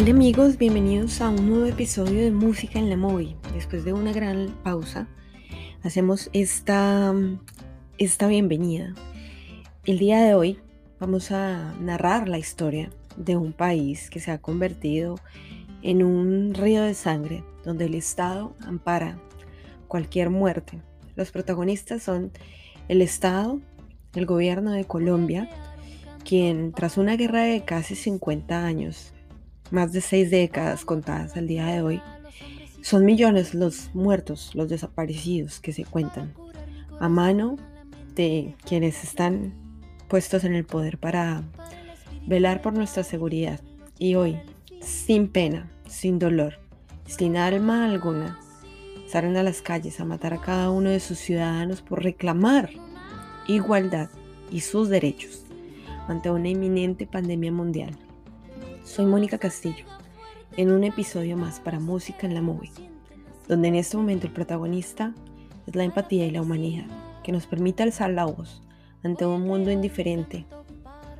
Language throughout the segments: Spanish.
Hola amigos, bienvenidos a un nuevo episodio de Música en la Movie. Después de una gran pausa, hacemos esta, esta bienvenida. El día de hoy vamos a narrar la historia de un país que se ha convertido en un río de sangre donde el Estado ampara cualquier muerte. Los protagonistas son el Estado, el gobierno de Colombia, quien tras una guerra de casi 50 años más de seis décadas contadas al día de hoy, son millones los muertos, los desaparecidos que se cuentan a mano de quienes están puestos en el poder para velar por nuestra seguridad. Y hoy, sin pena, sin dolor, sin alma alguna, salen a las calles a matar a cada uno de sus ciudadanos por reclamar igualdad y sus derechos ante una inminente pandemia mundial. Soy Mónica Castillo, en un episodio más para Música en la Movie, donde en este momento el protagonista es la empatía y la humanidad, que nos permite alzar la voz ante un mundo indiferente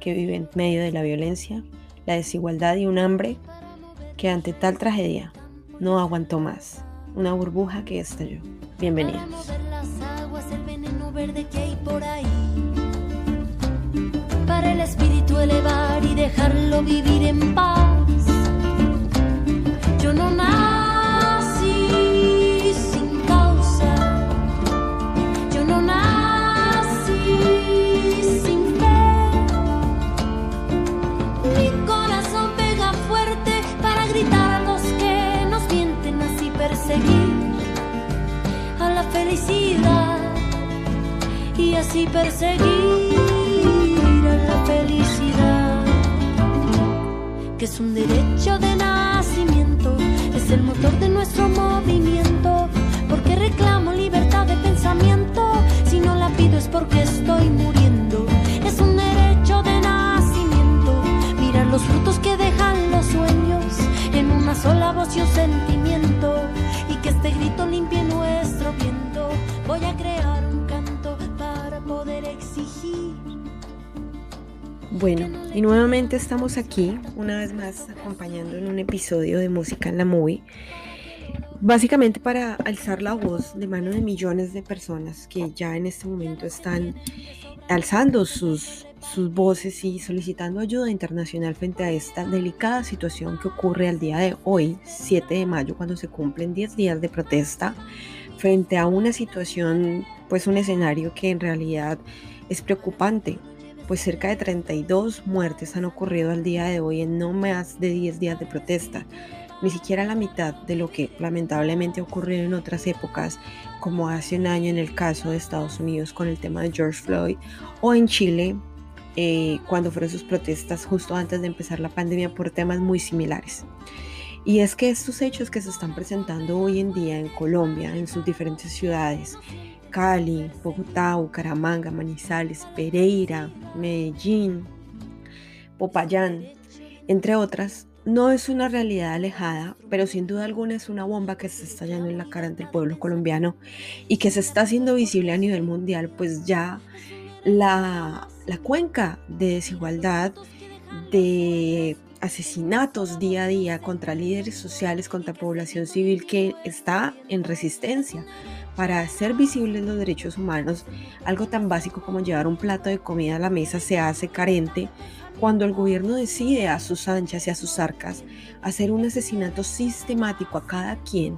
que vive en medio de la violencia, la desigualdad y un hambre que ante tal tragedia no aguantó más, una burbuja que estalló. Bienvenidos. Para el espíritu elevar y dejarlo vivir en paz. Yo no nací sin causa. Yo no nací sin fe. Mi corazón pega fuerte para gritar a los que nos mienten así perseguir a la felicidad y así perseguir felicidad, que es un derecho de nacimiento, es el motor de nuestro movimiento, porque reclamo libertad de pensamiento, si no la pido es porque estoy muriendo, es un derecho de nacimiento, mirar los frutos que dejan los sueños, en una sola voz y un sentimiento, y que este grito limpie nuestro viento, voy a crear un canto para poder exigir bueno, y nuevamente estamos aquí, una vez más, acompañando en un episodio de Música en la Movie. Básicamente para alzar la voz de mano de millones de personas que ya en este momento están alzando sus, sus voces y solicitando ayuda internacional frente a esta delicada situación que ocurre al día de hoy, 7 de mayo, cuando se cumplen 10 días de protesta, frente a una situación, pues un escenario que en realidad es preocupante pues cerca de 32 muertes han ocurrido al día de hoy en no más de 10 días de protesta, ni siquiera la mitad de lo que lamentablemente ocurrió en otras épocas, como hace un año en el caso de Estados Unidos con el tema de George Floyd, o en Chile eh, cuando fueron sus protestas justo antes de empezar la pandemia por temas muy similares. Y es que estos hechos que se están presentando hoy en día en Colombia, en sus diferentes ciudades, Cali, Bogotá, Bucaramanga, Manizales, Pereira, Medellín, Popayán, entre otras, no es una realidad alejada, pero sin duda alguna es una bomba que se está estallando en la cara ante el pueblo colombiano y que se está haciendo visible a nivel mundial, pues ya la, la cuenca de desigualdad, de asesinatos día a día contra líderes sociales, contra población civil que está en resistencia para hacer visibles los derechos humanos, algo tan básico como llevar un plato de comida a la mesa se hace carente cuando el gobierno decide a sus anchas y a sus arcas hacer un asesinato sistemático a cada quien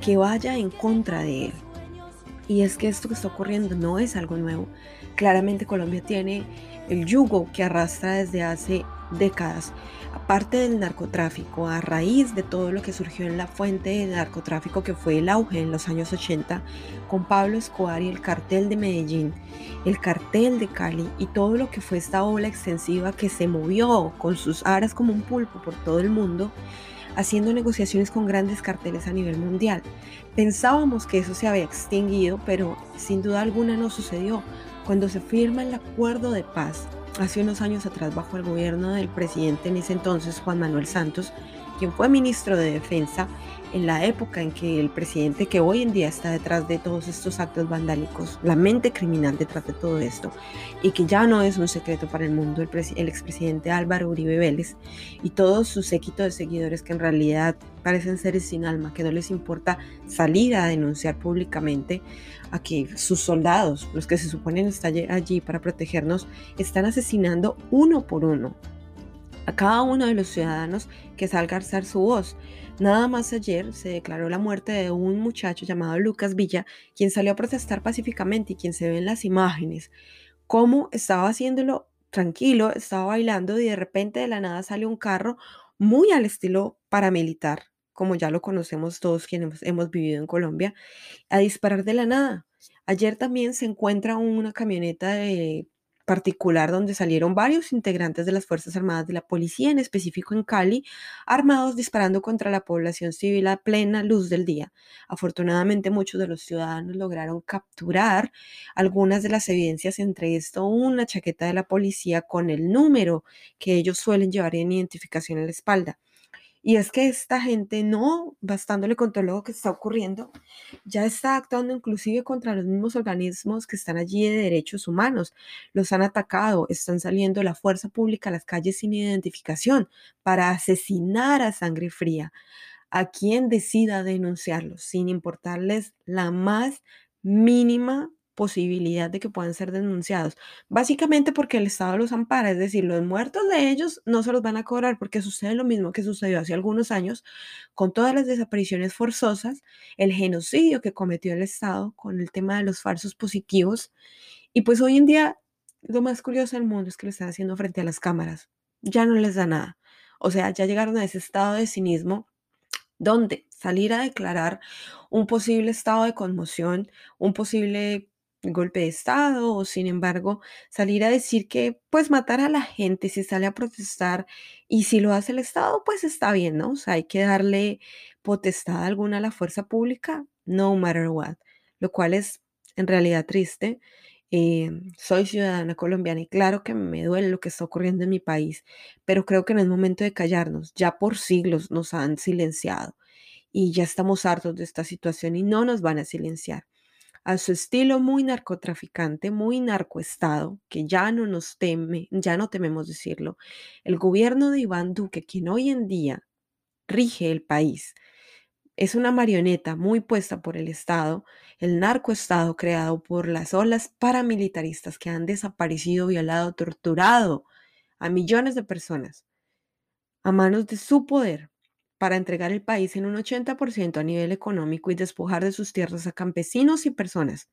que vaya en contra de él. Y es que esto que está ocurriendo no es algo nuevo. Claramente Colombia tiene el yugo que arrastra desde hace décadas aparte del narcotráfico, a raíz de todo lo que surgió en la fuente del narcotráfico que fue el auge en los años 80, con Pablo Escobar y el cartel de Medellín, el cartel de Cali y todo lo que fue esta ola extensiva que se movió con sus aras como un pulpo por todo el mundo, haciendo negociaciones con grandes carteles a nivel mundial. Pensábamos que eso se había extinguido, pero sin duda alguna no sucedió. Cuando se firma el acuerdo de paz hace unos años atrás bajo el gobierno del presidente en ese entonces, Juan Manuel Santos, quien fue ministro de Defensa en la época en que el presidente que hoy en día está detrás de todos estos actos vandálicos, la mente criminal detrás de todo esto, y que ya no es un secreto para el mundo, el, expresidente Álvaro Uribe Vélez y todo su séquito de seguidores que en realidad parecen seres sin alma, que no les importa salir a denunciar públicamente a que sus soldados, los que se suponen estar allí para protegernos, están asesinando uno por uno a cada uno de los ciudadanos que salga a alzar su voz. Nada más ayer se declaró la muerte de un muchacho llamado Lucas Villa, quien salió a protestar pacíficamente y quien se ve en las imágenes, cómo estaba haciéndolo tranquilo, estaba bailando y de repente de la nada sale un carro muy al estilo paramilitar, como ya lo conocemos todos quienes hemos vivido en Colombia, a disparar de la nada. Ayer también se encuentra una camioneta de particular donde salieron varios integrantes de las Fuerzas Armadas de la Policía, en específico en Cali, armados disparando contra la población civil a plena luz del día. Afortunadamente muchos de los ciudadanos lograron capturar algunas de las evidencias, entre esto una chaqueta de la policía con el número que ellos suelen llevar en identificación en la espalda. Y es que esta gente no, bastándole con todo lo que está ocurriendo, ya está actuando inclusive contra los mismos organismos que están allí de derechos humanos. Los han atacado, están saliendo la fuerza pública a las calles sin identificación para asesinar a sangre fría a quien decida denunciarlos, sin importarles la más mínima posibilidad de que puedan ser denunciados. Básicamente porque el Estado los ampara, es decir, los muertos de ellos no se los van a cobrar porque sucede lo mismo que sucedió hace algunos años con todas las desapariciones forzosas, el genocidio que cometió el Estado con el tema de los falsos positivos. Y pues hoy en día lo más curioso del mundo es que lo están haciendo frente a las cámaras. Ya no les da nada. O sea, ya llegaron a ese estado de cinismo donde salir a declarar un posible estado de conmoción, un posible golpe de Estado o sin embargo salir a decir que pues matar a la gente si sale a protestar y si lo hace el Estado pues está bien, ¿no? O sea, hay que darle potestad alguna a la fuerza pública, no matter what, lo cual es en realidad triste. Eh, soy ciudadana colombiana y claro que me duele lo que está ocurriendo en mi país, pero creo que no es momento de callarnos. Ya por siglos nos han silenciado y ya estamos hartos de esta situación y no nos van a silenciar a su estilo muy narcotraficante, muy narcoestado, que ya no nos teme, ya no tememos decirlo, el gobierno de Iván Duque, quien hoy en día rige el país, es una marioneta muy puesta por el Estado, el narcoestado creado por las olas paramilitaristas que han desaparecido, violado, torturado a millones de personas a manos de su poder para entregar el país en un 80% a nivel económico y despojar de sus tierras a campesinos y personas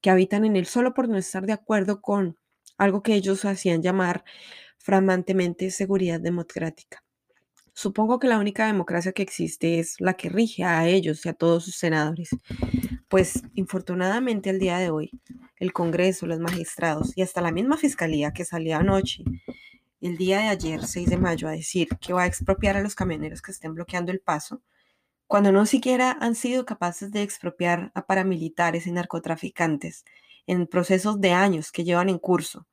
que habitan en él solo por no estar de acuerdo con algo que ellos hacían llamar framantemente seguridad democrática. Supongo que la única democracia que existe es la que rige a ellos y a todos sus senadores. Pues infortunadamente al día de hoy, el Congreso, los magistrados y hasta la misma Fiscalía que salió anoche el día de ayer, 6 de mayo, a decir que va a expropiar a los camioneros que estén bloqueando el paso, cuando no siquiera han sido capaces de expropiar a paramilitares y narcotraficantes en procesos de años que llevan en curso.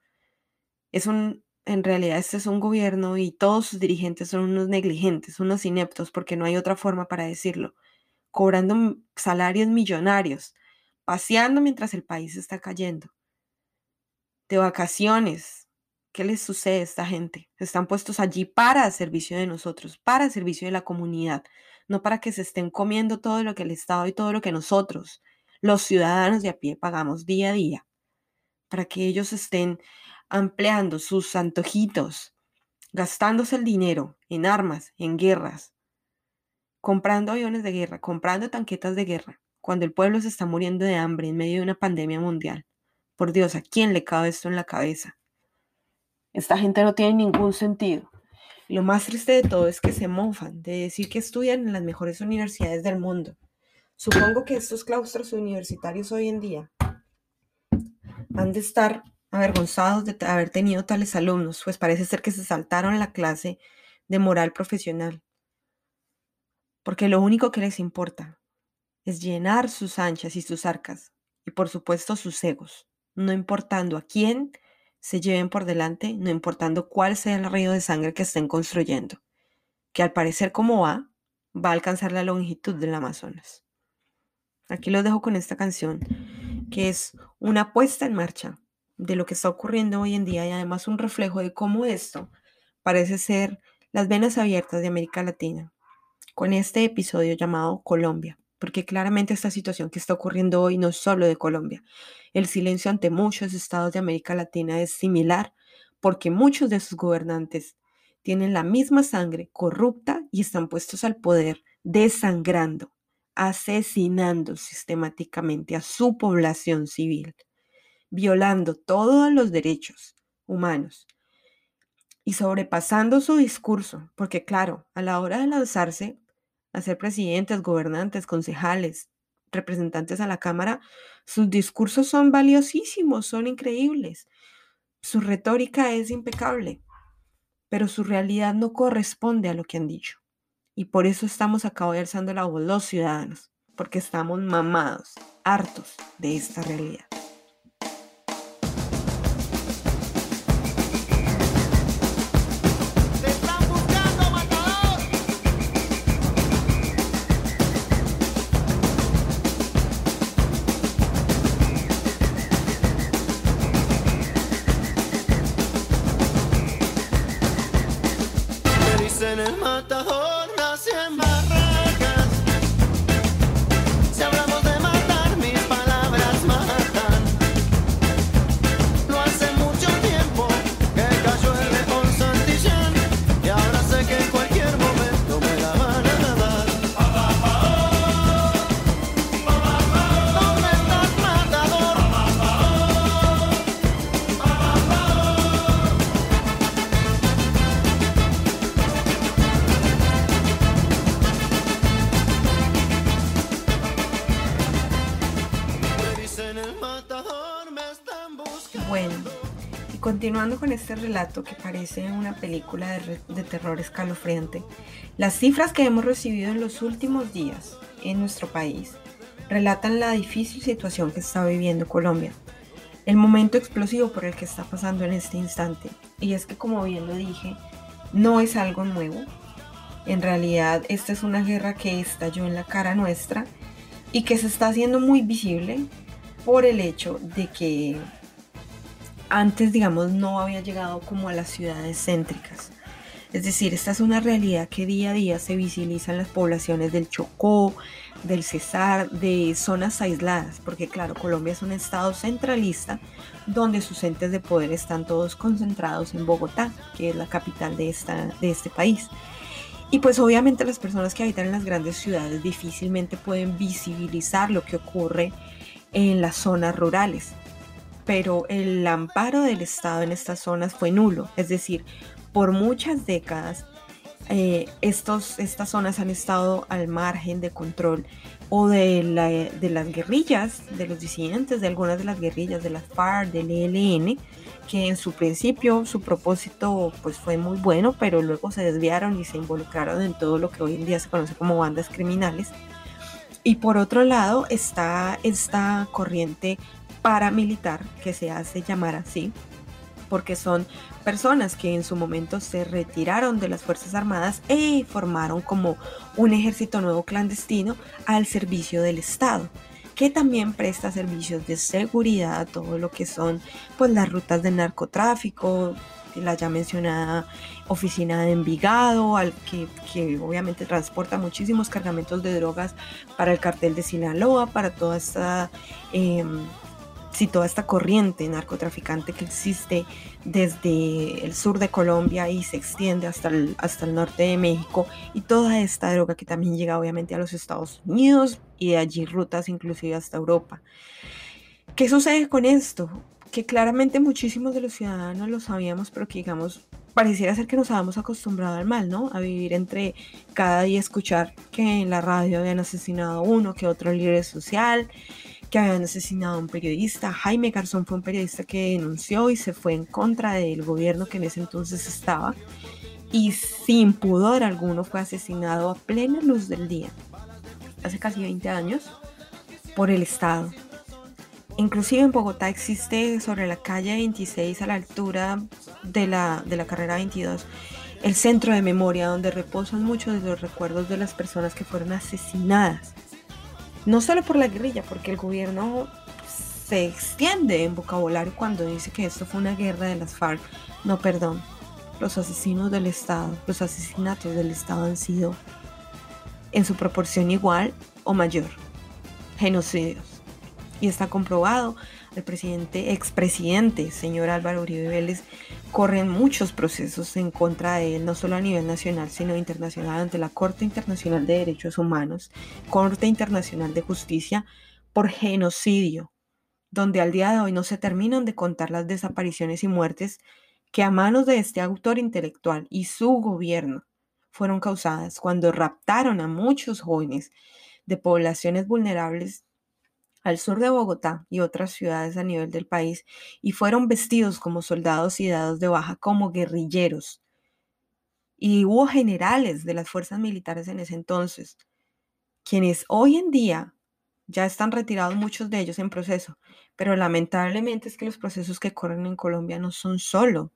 Es un, en realidad este es un gobierno y todos sus dirigentes son unos negligentes, unos ineptos, porque no hay otra forma para decirlo, cobrando salarios millonarios, paseando mientras el país está cayendo, de vacaciones, ¿Qué les sucede a esta gente? Están puestos allí para servicio de nosotros, para servicio de la comunidad, no para que se estén comiendo todo lo que el Estado y todo lo que nosotros, los ciudadanos de a pie, pagamos día a día, para que ellos estén ampliando sus antojitos, gastándose el dinero en armas, en guerras, comprando aviones de guerra, comprando tanquetas de guerra, cuando el pueblo se está muriendo de hambre en medio de una pandemia mundial. Por Dios, ¿a quién le cabe esto en la cabeza? Esta gente no tiene ningún sentido. lo más triste de todo es que se mofan de decir que estudian en las mejores universidades del mundo. Supongo que estos claustros universitarios hoy en día han de estar avergonzados de haber tenido tales alumnos, pues parece ser que se saltaron la clase de moral profesional. Porque lo único que les importa es llenar sus anchas y sus arcas, y por supuesto sus egos, no importando a quién se lleven por delante, no importando cuál sea el río de sangre que estén construyendo. que al parecer como va, va a alcanzar la longitud del Amazonas. Aquí los dejo con esta canción, que es una puesta en marcha de lo que está ocurriendo hoy en día y además un reflejo de cómo esto parece ser las venas abiertas de América Latina, con este episodio llamado Colombia, porque claramente esta situación que está ocurriendo hoy no es solo de Colombia. El silencio ante muchos estados de América Latina es similar, porque muchos de sus gobernantes tienen la misma sangre corrupta y están puestos al poder desangrando, asesinando sistemáticamente a su población civil, violando todos los derechos humanos y sobrepasando su discurso, porque claro, a la hora de lanzarse a ser presidentes, gobernantes, concejales, representantes a la Cámara, sus discursos son valiosísimos, son increíbles. Su retórica es impecable, pero su realidad no corresponde a lo que han dicho. Y por eso estamos acá hoy alzando la voz los ciudadanos, porque estamos mamados, hartos de esta realidad. en the hole. Continuando con este relato que parece una película de, terror escalofriante, las cifras que hemos recibido en los últimos días en nuestro país relatan la difícil situación que está viviendo Colombia, el momento explosivo por el que está pasando en este instante. Y es que, como bien lo dije, no es algo nuevo. En realidad, esta es una guerra que estalló en la cara nuestra y que se está haciendo muy visible por el hecho de que antes, digamos, no había llegado como a las ciudades céntricas. Es decir, esta es una realidad que día a día se visibiliza en las poblaciones del Chocó, del Cesar, de zonas aisladas, porque claro, Colombia es un estado centralista donde sus entes de poder están todos concentrados en Bogotá, que es la capital de, esta, de este país. Y pues obviamente las personas que habitan en las grandes ciudades difícilmente pueden visibilizar lo que ocurre en las zonas rurales pero el amparo del Estado en estas zonas fue nulo. Es decir, por muchas décadas eh, estos, estas zonas han estado al margen de control o de, de las guerrillas, de los disidentes, de algunas de las guerrillas, de las FARC, del ELN, que en su principio su propósito pues fue muy bueno, pero luego se desviaron y se involucraron en todo lo que hoy en día se conoce como bandas criminales. Y por otro lado está esta corriente paramilitar, que se hace llamar así, porque son personas que en su momento se retiraron de las Fuerzas Armadas e formaron como un ejército nuevo clandestino al servicio del Estado que también presta servicios de seguridad, todo lo que son pues las rutas de narcotráfico, la ya mencionada oficina de Envigado, al que, que, obviamente transporta muchísimos cargamentos de drogas para el cartel de Sinaloa, para toda esta em, si toda esta corriente narcotraficante que existe desde el sur de Colombia y se extiende hasta el, hasta el norte de México y toda esta droga que también llega obviamente a los Estados Unidos y de allí rutas inclusive hasta Europa. ¿Qué sucede con esto? Que claramente muchísimos de los ciudadanos lo sabíamos, pero que digamos, pareciera ser que nos habíamos acostumbrado al mal, ¿no? A vivir entre cada día escuchar que en la radio habían asesinado a uno, que otro líder social, que habían asesinado a un periodista. Jaime Garzón fue un periodista que denunció y se fue en contra del gobierno que en ese entonces estaba y sin pudor alguno fue asesinado a plena luz del día, hace casi 20 años, por el Estado. Inclusive en Bogotá existe sobre la calle 26 a la altura de la, de la carrera 22 el centro de memoria donde reposan muchos de los recuerdos de las personas que fueron asesinadas. No solo por la guerrilla, porque el gobierno se extiende en vocabulario cuando dice que esto fue una guerra de las FARC. No, perdón. Los asesinos del Estado, los asesinatos del Estado han sido en su proporción igual o mayor. Genocidios. Y está comprobado el presidente, expresidente, señor Álvaro Uribe Vélez, corren muchos procesos en contra de él, no solo a nivel nacional, sino internacional, ante la Corte Internacional de Derechos Humanos, Corte Internacional de Justicia, por genocidio, donde al día de hoy no se terminan de contar las desapariciones y muertes que a manos de este autor intelectual y su gobierno fueron causadas cuando raptaron a muchos jóvenes de poblaciones vulnerables al sur de Bogotá y otras ciudades a nivel del país y fueron vestidos como soldados y dados de baja como guerrilleros. Y hubo generales de las fuerzas militares en ese entonces, quienes hoy en día ya están retirados muchos de ellos en proceso, pero lamentablemente es que los procesos que corren en Colombia no son solo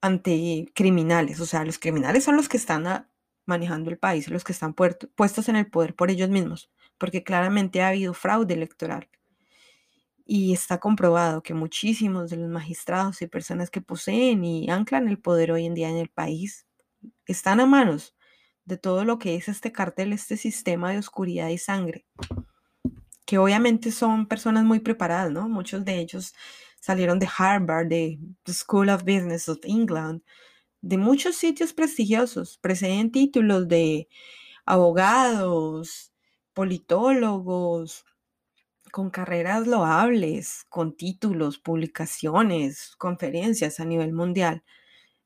ante criminales, o sea, los criminales son los que están manejando el país, los que están puestos en el poder por ellos mismos porque claramente ha habido fraude electoral. Y está comprobado que muchísimos de los magistrados y personas que poseen y anclan el poder hoy en día en el país están a manos de todo lo que es este cartel, este sistema de oscuridad y sangre, que obviamente son personas muy preparadas, ¿no? Muchos de ellos salieron de Harvard, de School of Business of England, de muchos sitios prestigiosos, preseen títulos de abogados, politólogos con carreras loables, con títulos, publicaciones, conferencias a nivel mundial.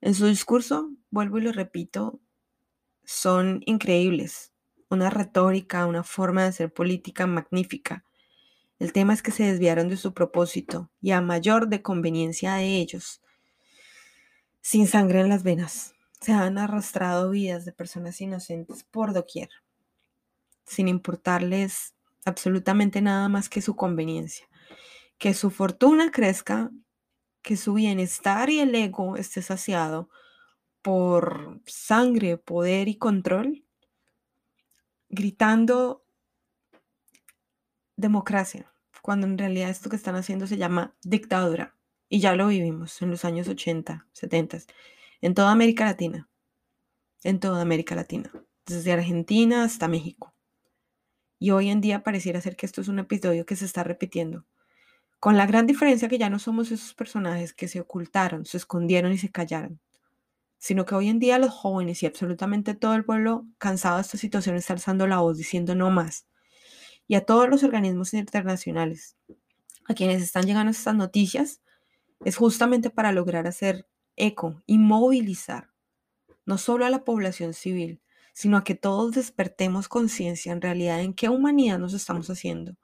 En su discurso, vuelvo y lo repito, son increíbles. Una retórica, una forma de hacer política magnífica. El tema es que se desviaron de su propósito y a mayor de conveniencia de ellos, sin sangre en las venas, se han arrastrado vidas de personas inocentes por doquier sin importarles absolutamente nada más que su conveniencia. Que su fortuna crezca, que su bienestar y el ego esté saciado por sangre, poder y control, gritando democracia, cuando en realidad esto que están haciendo se llama dictadura. Y ya lo vivimos en los años 80, 70, en toda América Latina, en toda América Latina, desde Argentina hasta México. Y hoy en día pareciera ser que esto es un episodio que se está repitiendo. Con la gran diferencia que ya no somos esos personajes que se ocultaron, se escondieron y se callaron, sino que hoy en día los jóvenes y absolutamente todo el pueblo cansado de esta situación está alzando la voz diciendo no más. Y a todos los organismos internacionales, a quienes están llegando estas noticias, es justamente para lograr hacer eco y movilizar no solo a la población civil, sino a que todos despertemos conciencia en realidad en qué humanidad nos estamos haciendo,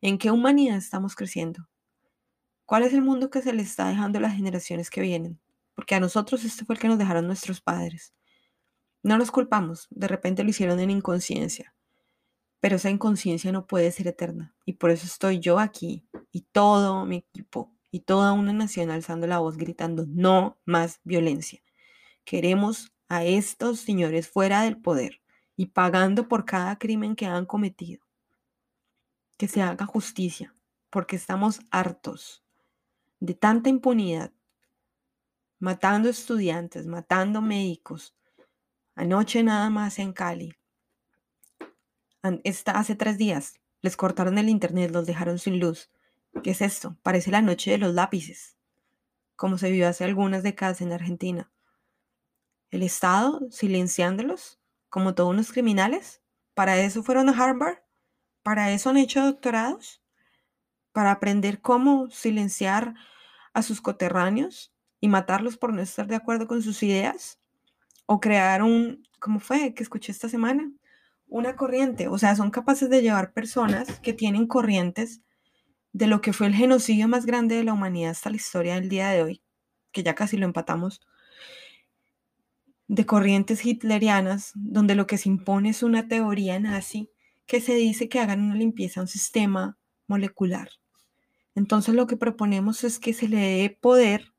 en qué humanidad estamos creciendo, cuál es el mundo que se le está dejando a las generaciones que vienen, porque a nosotros este fue el que nos dejaron nuestros padres. No nos culpamos, de repente lo hicieron en inconsciencia, pero esa inconsciencia no puede ser eterna y por eso estoy yo aquí y todo mi equipo y toda una nación alzando la voz gritando no más violencia. Queremos a estos señores fuera del poder y pagando por cada crimen que han cometido. Que se haga justicia, porque estamos hartos de tanta impunidad, matando estudiantes, matando médicos. Anoche nada más en Cali. Esta, hace tres días les cortaron el internet, los dejaron sin luz. ¿Qué es esto? Parece la noche de los lápices, como se vio hace algunas décadas en Argentina el Estado silenciándolos como todos unos criminales. ¿Para eso fueron a Harvard? ¿Para eso han hecho doctorados? ¿Para aprender cómo silenciar a sus coterráneos y matarlos por no estar de acuerdo con sus ideas? ¿O crear un, ¿cómo fue que escuché esta semana? Una corriente. O sea, son capaces de llevar personas que tienen corrientes de lo que fue el genocidio más grande de la humanidad hasta la historia del día de hoy, que ya casi lo empatamos de corrientes hitlerianas, donde lo que se impone es una teoría nazi que se dice que hagan una limpieza a un sistema molecular. Entonces lo que proponemos es que se le dé poder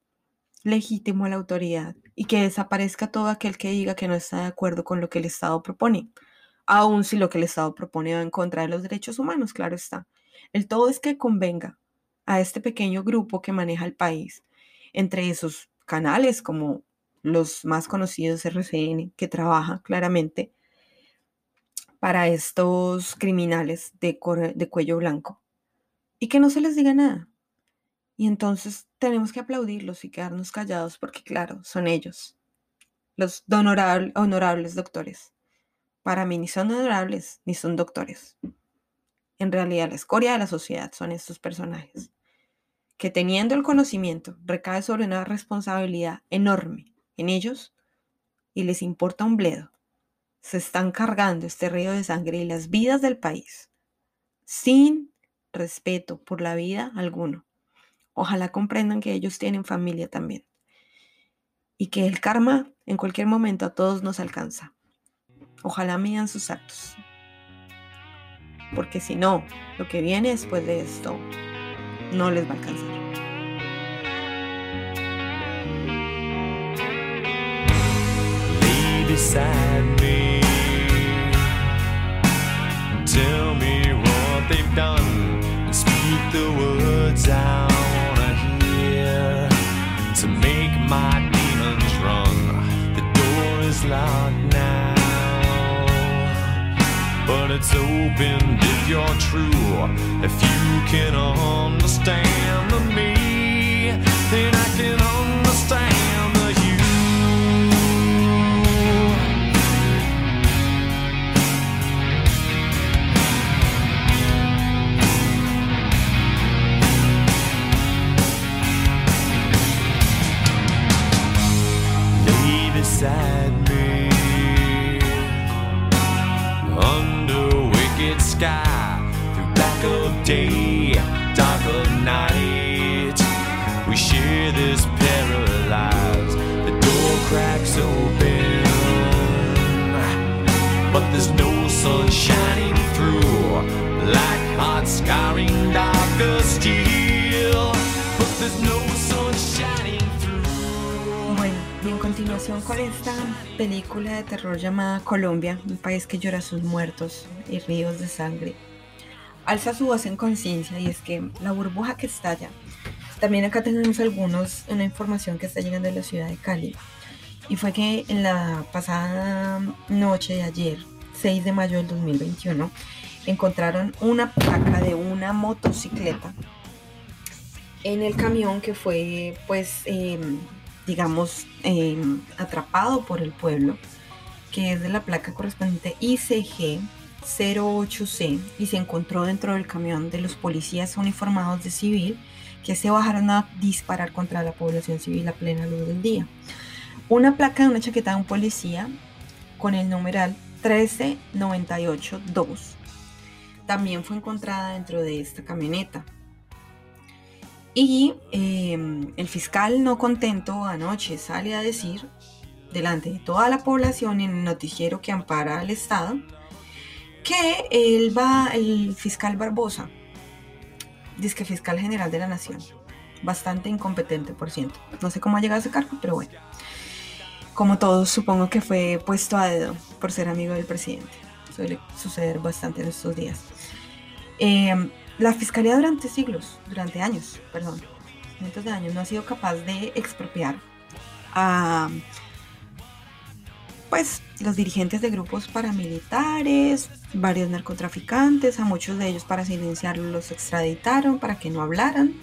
legítimo a la autoridad y que desaparezca todo aquel que diga que no está de acuerdo con lo que el Estado propone, aun si lo que el Estado propone va en contra de los derechos humanos, claro está. El todo es que convenga a este pequeño grupo que maneja el país, entre esos canales como los más conocidos RCN, que trabaja claramente para estos criminales de, cuello blanco, y que no se les diga nada. Y entonces tenemos que aplaudirlos y quedarnos callados porque, claro, son ellos, los honorables doctores. Para mí ni son honorables ni son doctores. En realidad, la escoria de la sociedad son estos personajes, que teniendo el conocimiento recae sobre una responsabilidad enorme en ellos y les importa un bledo. Se están cargando este río de sangre y las vidas del país, sin respeto por la vida alguno. Ojalá comprendan que ellos tienen familia también. Y que el karma en cualquier momento a todos nos alcanza. Ojalá midan sus actos. Porque si no, lo que viene después de esto no les va a alcanzar. beside me. Tell me what they've done and speak the words I wanna hear to make my demons run. The door is locked now, but it's open if you're true. If you can understand me, then I can understand. Con esta película de terror llamada Colombia, un país que llora sus muertos, y ríos de sangre. Alza su voz en conciencia y es que la burbuja que estalla. También acá tenemos algunos, una información que está llegando de la ciudad de Cali. Y fue que en la pasada noche de ayer, 6 de mayo del 2021, encontraron una placa de una motocicleta en el camión que fue, pues, em, digamos, em, atrapado por el pueblo, que es de la placa correspondiente ICG 08C y se encontró dentro del camión de los policías uniformados de civil que se bajaron a disparar contra la población civil a plena luz del día. Una placa de una chaqueta de un policía con el numeral 13982 también fue encontrada dentro de esta camioneta. Y em, el fiscal no contento anoche sale a decir delante de toda la población en el noticiero que ampara al Estado que él va, el fiscal Barbosa, dice que fiscal general de la nación, bastante incompetente, por ciento. No sé cómo ha llegado a ese cargo, pero bueno. Como todos, supongo que fue puesto a dedo por ser amigo del presidente. Suele suceder bastante en estos días. Em, la fiscalía durante siglos, durante años, perdón, cientos de años, no ha sido capaz de expropiar a pues los dirigentes de grupos paramilitares, varios narcotraficantes, a muchos de ellos para silenciarlos los extraditaron para que no hablaran.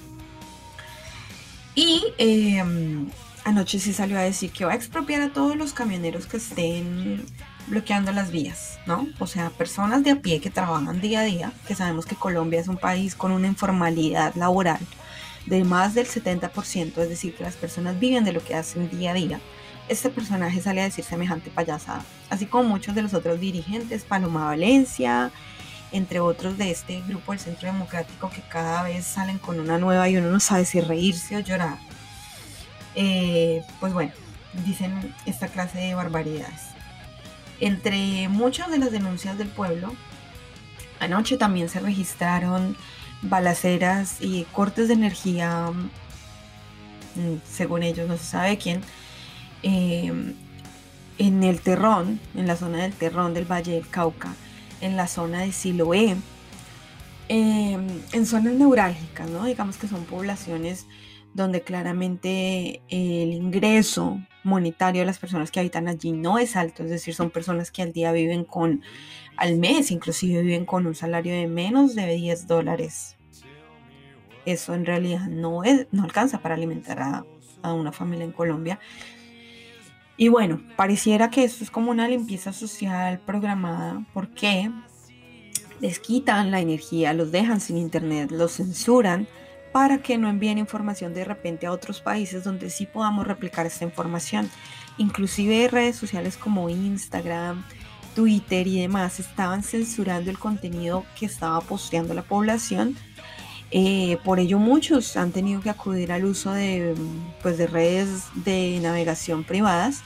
Y em, anoche sí salió a decir que va a expropiar a todos los camioneros que estén bloqueando las vías, ¿no? O sea, personas de a pie que trabajan día a día, que sabemos que Colombia es un país con una informalidad laboral de más del 70%, es decir, que las personas viven de lo que hacen día a día este personaje sale a decir semejante payasada, así como muchos de los otros dirigentes, Paloma Valencia, entre otros de este grupo del Centro Democrático que cada vez salen con una nueva y uno no sabe si reírse o llorar. Eh, pues bueno, dicen esta clase de barbaridades. Entre muchas de las denuncias del pueblo, anoche también se registraron balaceras y cortes de energía mm, según ellos no se sabe quién, em, en el Terrón, en la zona del Terrón del Valle del Cauca, en la zona de Siloé, em, en zonas neurálgicas, ¿no? Digamos que son poblaciones donde claramente el ingreso monetario de las personas que habitan allí no es alto, es decir, son personas que al día viven con, al mes inclusive viven con un salario de menos de 10 dólares. Eso en realidad no, es, no alcanza para alimentar a, una familia en Colombia. Y bueno, pareciera que esto es como una limpieza social programada porque les quitan la energía, los dejan sin internet, los censuran para que no envíen información de repente a otros países donde sí podamos replicar esta información. Inclusive redes sociales como Instagram, Twitter y demás estaban censurando el contenido que estaba posteando la población. Eh, por ello muchos han tenido que acudir al uso de, pues, de redes de navegación privadas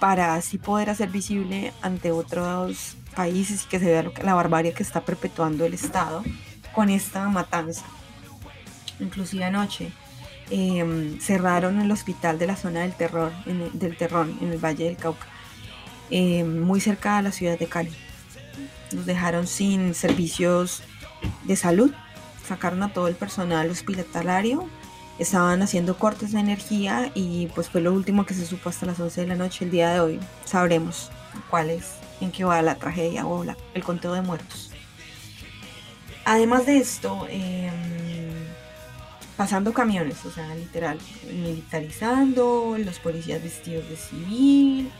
para así poder hacer visible ante otros países y que se vea la barbarie que está perpetuando el Estado con esta matanza inclusive anoche, em, cerraron el hospital de la zona del terror, en del Terrón, en el Valle del Cauca, em, muy cerca de la ciudad de Cali. Los dejaron sin servicios de salud, sacaron a todo el personal hospitalario, estaban haciendo cortes de energía y pues fue lo último que se supo hasta las 11 de la noche el día de hoy. Sabremos cuál es, en qué va la tragedia o el conteo de muertos. Además de esto, eh, pasando camiones, o sea, literal, militarizando, los policías vestidos de civil,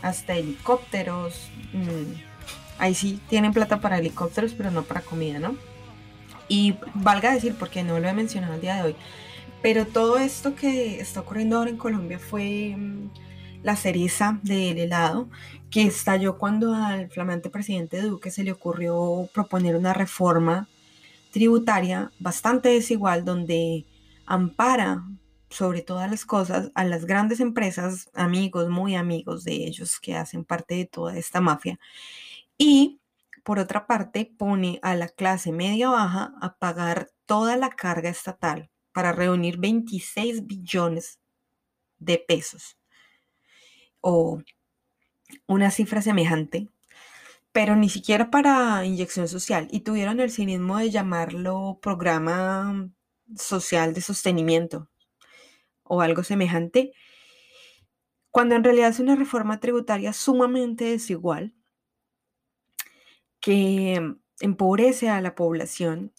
hasta helicópteros. Mm, ahí sí tienen plata para helicópteros, pero no para comida, ¿no? Y valga decir, porque no lo he mencionado el día de hoy, pero todo esto que está ocurriendo ahora en Colombia fue mm, la cereza del helado que estalló cuando al flamante presidente Duque se le ocurrió proponer una reforma tributaria bastante desigual donde ampara sobre todas las cosas a las grandes empresas, amigos, muy amigos de ellos que hacen parte de toda esta mafia. Y por otra parte pone a la clase media baja a pagar toda la carga estatal para reunir 26 billones de pesos o una cifra semejante pero ni siquiera para inyección social, y tuvieron el cinismo de llamarlo programa social de sostenimiento o algo semejante, cuando en realidad es una reforma tributaria sumamente desigual que empobrece a la población,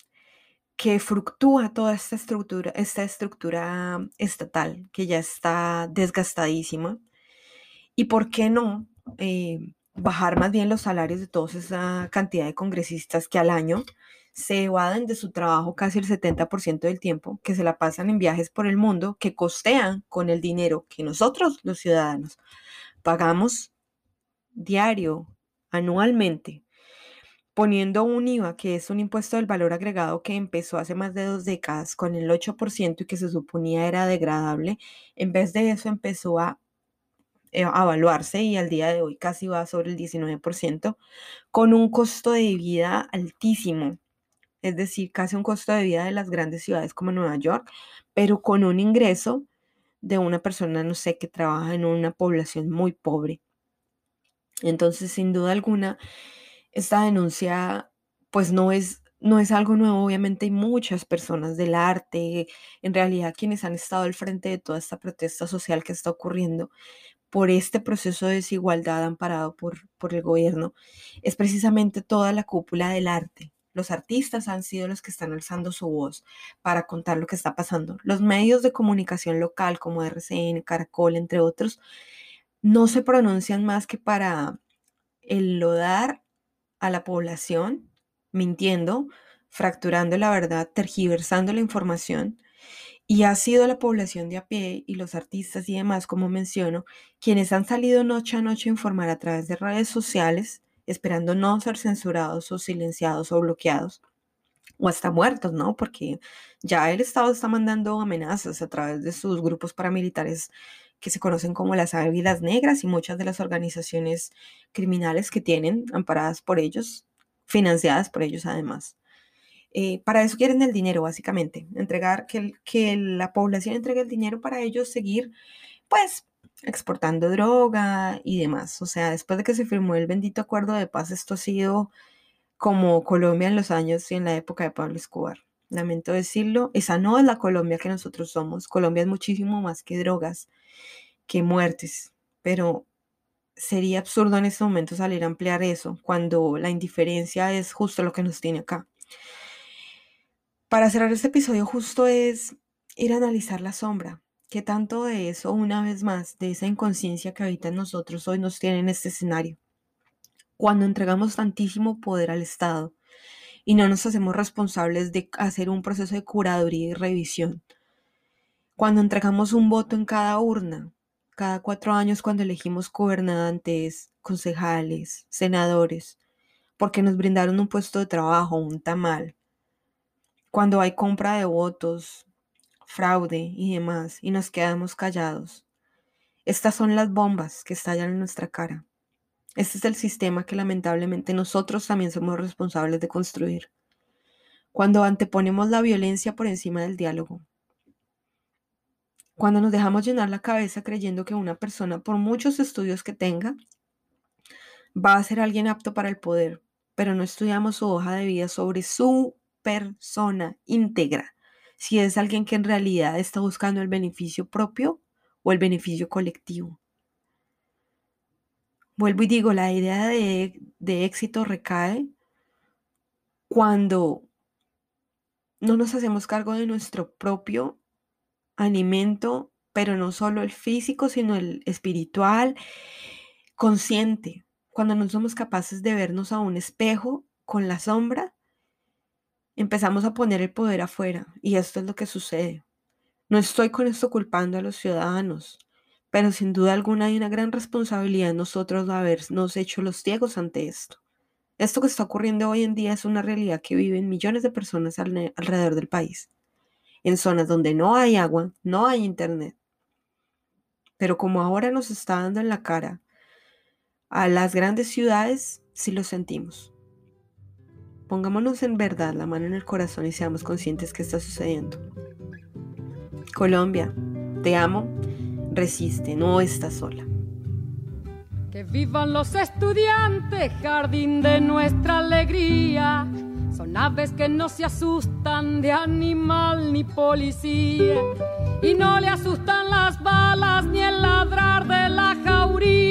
que fructúa toda esta estructura, esta estructura estatal que ya está desgastadísima. Y por qué no eh, bajar más bien los salarios de toda esa cantidad de congresistas que al año se evaden de su trabajo casi el 70% del tiempo, que se la pasan en viajes por el mundo, que costean con el dinero que nosotros, los ciudadanos, pagamos diario, anualmente, poniendo un IVA, que es un impuesto del valor agregado que empezó hace más de dos décadas con el 8% y que se suponía era degradable, en vez de eso empezó a evaluarse y al día de hoy casi va sobre el 19%, con un costo de vida altísimo, es decir, casi un costo de vida de las grandes ciudades como Nueva York, pero con un ingreso de una persona, no sé, que trabaja en una población muy pobre. Entonces, sin duda alguna, esta denuncia pues no es no es algo nuevo, obviamente hay muchas personas del arte, en realidad quienes han estado al frente de toda esta protesta social que está ocurriendo, por este proceso de desigualdad amparado por, por el gobierno es precisamente toda la cúpula del arte. Los artistas han sido los que están alzando su voz para contar lo que está pasando. Los medios de comunicación local como RCN, Caracol, entre otros, no se pronuncian más que para enlodar a la población, mintiendo, fracturando la verdad, tergiversando la información y ha sido la población de a pie y los artistas y demás, como menciono, quienes han salido noche a noche a informar a través de redes sociales, esperando no ser censurados o silenciados o bloqueados, o hasta muertos, ¿no? Porque ya el Estado está mandando amenazas a través de sus grupos paramilitares que se conocen como las Águilas Negras y muchas de las organizaciones criminales que tienen, amparadas por ellos, financiadas por ellos además. Eh, para eso quieren el dinero, básicamente, entregar, que, que la población entregue el dinero para ellos seguir, pues, exportando droga y demás. O sea, después de que se firmó el bendito acuerdo de paz, esto ha sido como Colombia en los años y en la época de Pablo Escobar. Lamento decirlo, esa no es la Colombia que nosotros somos. Colombia es muchísimo más que drogas, que muertes, pero sería absurdo en este momento salir a ampliar eso cuando la indiferencia es justo lo que nos tiene acá. Para cerrar este episodio justo es ir a analizar la sombra, que tanto de eso, una vez más, de esa inconsciencia que habita en nosotros hoy nos tiene en este escenario. Cuando entregamos tantísimo poder al Estado y no nos hacemos responsables de hacer un proceso de curaduría y revisión. Cuando entregamos un voto en cada urna, cada cuatro años cuando elegimos gobernantes, concejales, senadores, porque nos brindaron un puesto de trabajo, un tamal, cuando hay compra de votos, fraude y demás, y nos quedamos callados. Estas son las bombas que estallan en nuestra cara. Este es el sistema que lamentablemente nosotros también somos responsables de construir. Cuando anteponemos la violencia por encima del diálogo. Cuando nos dejamos llenar la cabeza creyendo que una persona, por muchos estudios que tenga, va a ser alguien apto para el poder, pero no estudiamos su hoja de vida sobre su persona íntegra, si es alguien que en realidad está buscando el beneficio propio o el beneficio colectivo. Vuelvo y digo, la idea de, de éxito recae cuando no nos hacemos cargo de nuestro propio alimento, pero no solo el físico, sino el espiritual, consciente. Cuando no somos capaces de vernos a un espejo con la sombra empezamos a poner el poder afuera y esto es lo que sucede. No estoy con esto culpando a los ciudadanos, pero sin duda alguna hay una gran responsabilidad en nosotros de habernos hecho los ciegos ante esto. Esto que está ocurriendo hoy en día es una realidad que viven millones de personas alrededor del país, en zonas donde no hay agua, no hay internet. Pero como ahora nos está dando en la cara a las grandes ciudades, sí lo sentimos. Pongámonos en verdad la mano en el corazón y seamos conscientes que está sucediendo. Colombia, te amo, resiste, no estás sola. Que vivan los estudiantes, jardín de nuestra alegría. Son aves que no se asustan de animal ni policía. Y no le asustan las balas ni el ladrar de la jauría